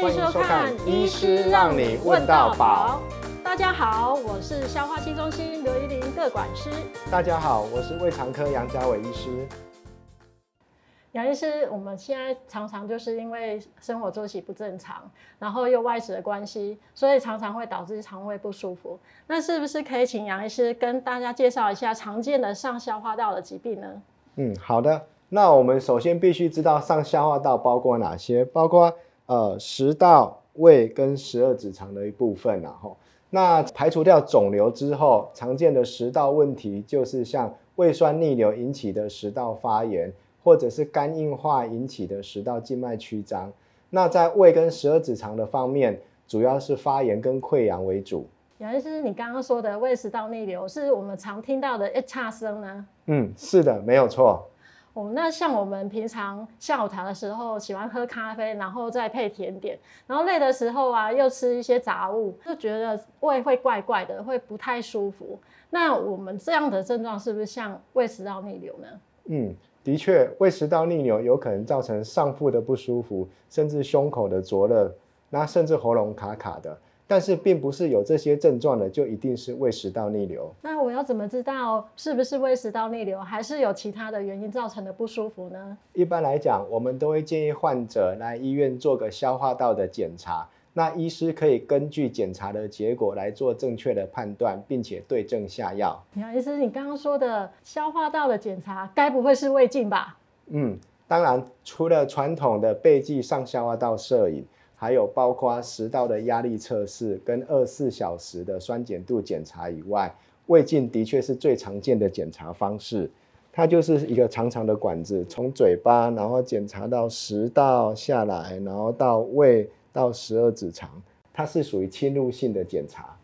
欢迎收看《医师让你问到饱》。大家好，我是消化器中心刘依林各管师。大家好，我是胃肠科杨家伟医师。杨医师，我们现在常常就是因为生活作息不正常，然后又外食的关系，所以常常会导致肠胃不舒服。那是不是可以请杨医师跟大家介绍一下常见的上消化道的疾病呢？嗯，好的。那我们首先必须知道上消化道包括哪些，包括呃食道、胃跟十二指肠的一部分，然后那排除掉肿瘤之后，常见的食道问题就是像胃酸逆流引起的食道发炎，或者是肝硬化引起的食道静脉曲张。那在胃跟十二指肠的方面，主要是发炎跟溃疡为主。杨医师，你刚刚说的胃食道逆流是我们常听到的一叉声呢？嗯，是的，没有错。哦，那像我们平常下午茶的时候喜欢喝咖啡，然后再配甜点，然后累的时候啊又吃一些杂物，就觉得胃会怪怪的，会不太舒服。那我们这样的症状是不是像胃食道逆流呢？嗯，的确，胃食道逆流有可能造成上腹的不舒服，甚至胸口的灼热，那甚至喉咙卡卡的。但是并不是有这些症状的就一定是胃食道逆流。那我要怎么知道是不是胃食道逆流，还是有其他的原因造成的不舒服呢？一般来讲，我们都会建议患者来医院做个消化道的检查。那医师可以根据检查的结果来做正确的判断，并且对症下药。杨医师，你刚刚说的消化道的检查，该不会是胃镜吧？嗯，当然，除了传统的背剂上消化道摄影。还有包括食道的压力测试跟二十四小时的酸碱度检查以外，胃镜的确是最常见的检查方式。它就是一个长长的管子，从嘴巴然后检查到食道下来，然后到胃到十二指肠，它是属于侵入性的检查。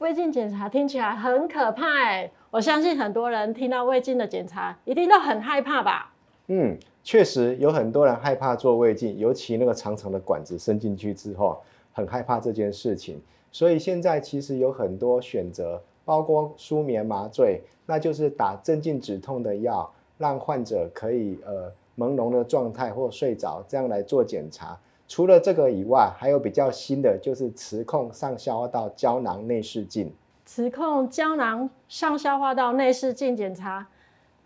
胃镜检查听起来很可怕哎，我相信很多人听到胃镜的检查一定都很害怕吧？嗯。确实有很多人害怕做胃镜，尤其那个长长的管子伸进去之后，很害怕这件事情。所以现在其实有很多选择，包括舒眠麻醉，那就是打镇静止痛的药，让患者可以呃朦胧的状态或睡着，这样来做检查。除了这个以外，还有比较新的就是磁控上消化道胶囊内视镜。磁控胶囊上消化道内视镜检查。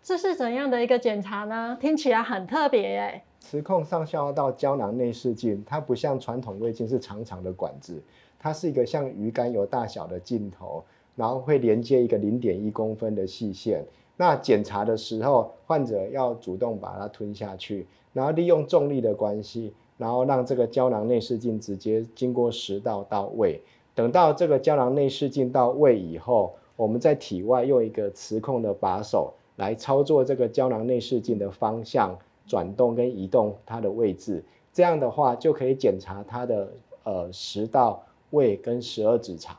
这是怎样的一个检查呢？听起来很特别耶。磁控上消化道胶囊内视镜，它不像传统胃镜是长长的管子，它是一个像鱼肝油大小的镜头，然后会连接一个零点一公分的细线。那检查的时候，患者要主动把它吞下去，然后利用重力的关系，然后让这个胶囊内视镜直接经过食道到胃。等到这个胶囊内视镜到胃以后，我们在体外用一个磁控的把手。来操作这个胶囊内视镜的方向转动跟移动它的位置，这样的话就可以检查它的呃食道、胃跟十二指肠。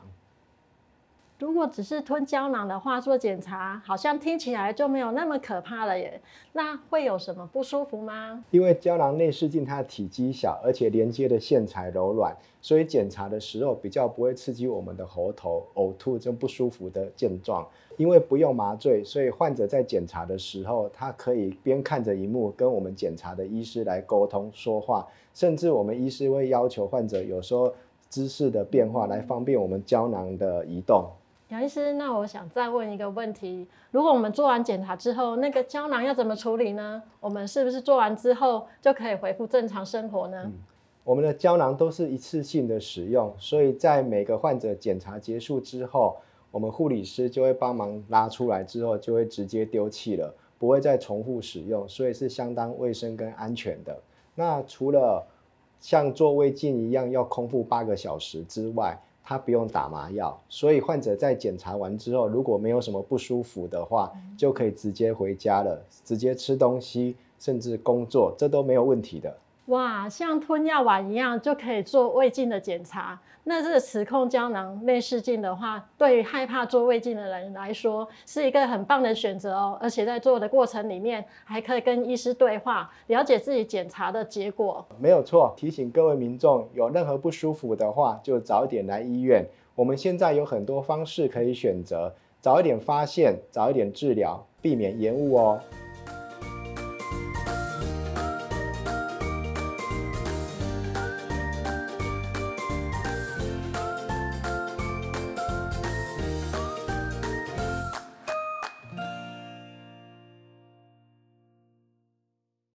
如果只是吞胶囊的话，做检查好像听起来就没有那么可怕了耶。那会有什么不舒服吗？因为胶囊内视镜它的体积小，而且连接的线材柔软，所以检查的时候比较不会刺激我们的喉头、呕吐这种不舒服的症状。因为不用麻醉，所以患者在检查的时候，他可以边看着荧幕跟我们检查的医师来沟通说话，甚至我们医师会要求患者有时候姿势的变化来方便我们胶囊的移动。杨医师，那我想再问一个问题：如果我们做完检查之后，那个胶囊要怎么处理呢？我们是不是做完之后就可以恢复正常生活呢？我们的胶囊都是一次性的使用，所以在每个患者检查结束之后，我们护理师就会帮忙拉出来之后，就会直接丢弃了，不会再重复使用，所以是相当卫生跟安全的。那除了像做胃镜一样要空腹八个小时之外，他不用打麻药，所以患者在检查完之后，如果没有什么不舒服的话，就可以直接回家了，直接吃东西，甚至工作，这都没有问题的。哇，像吞药丸一样就可以做胃镜的检查。那这个磁控胶囊内视镜的话，对于害怕做胃镜的人来说，是一个很棒的选择哦。而且在做的过程里面，还可以跟医师对话，了解自己检查的结果。没有错，提醒各位民众，有任何不舒服的话，就早点来医院。我们现在有很多方式可以选择，早一点发现，早一点治疗，避免延误哦。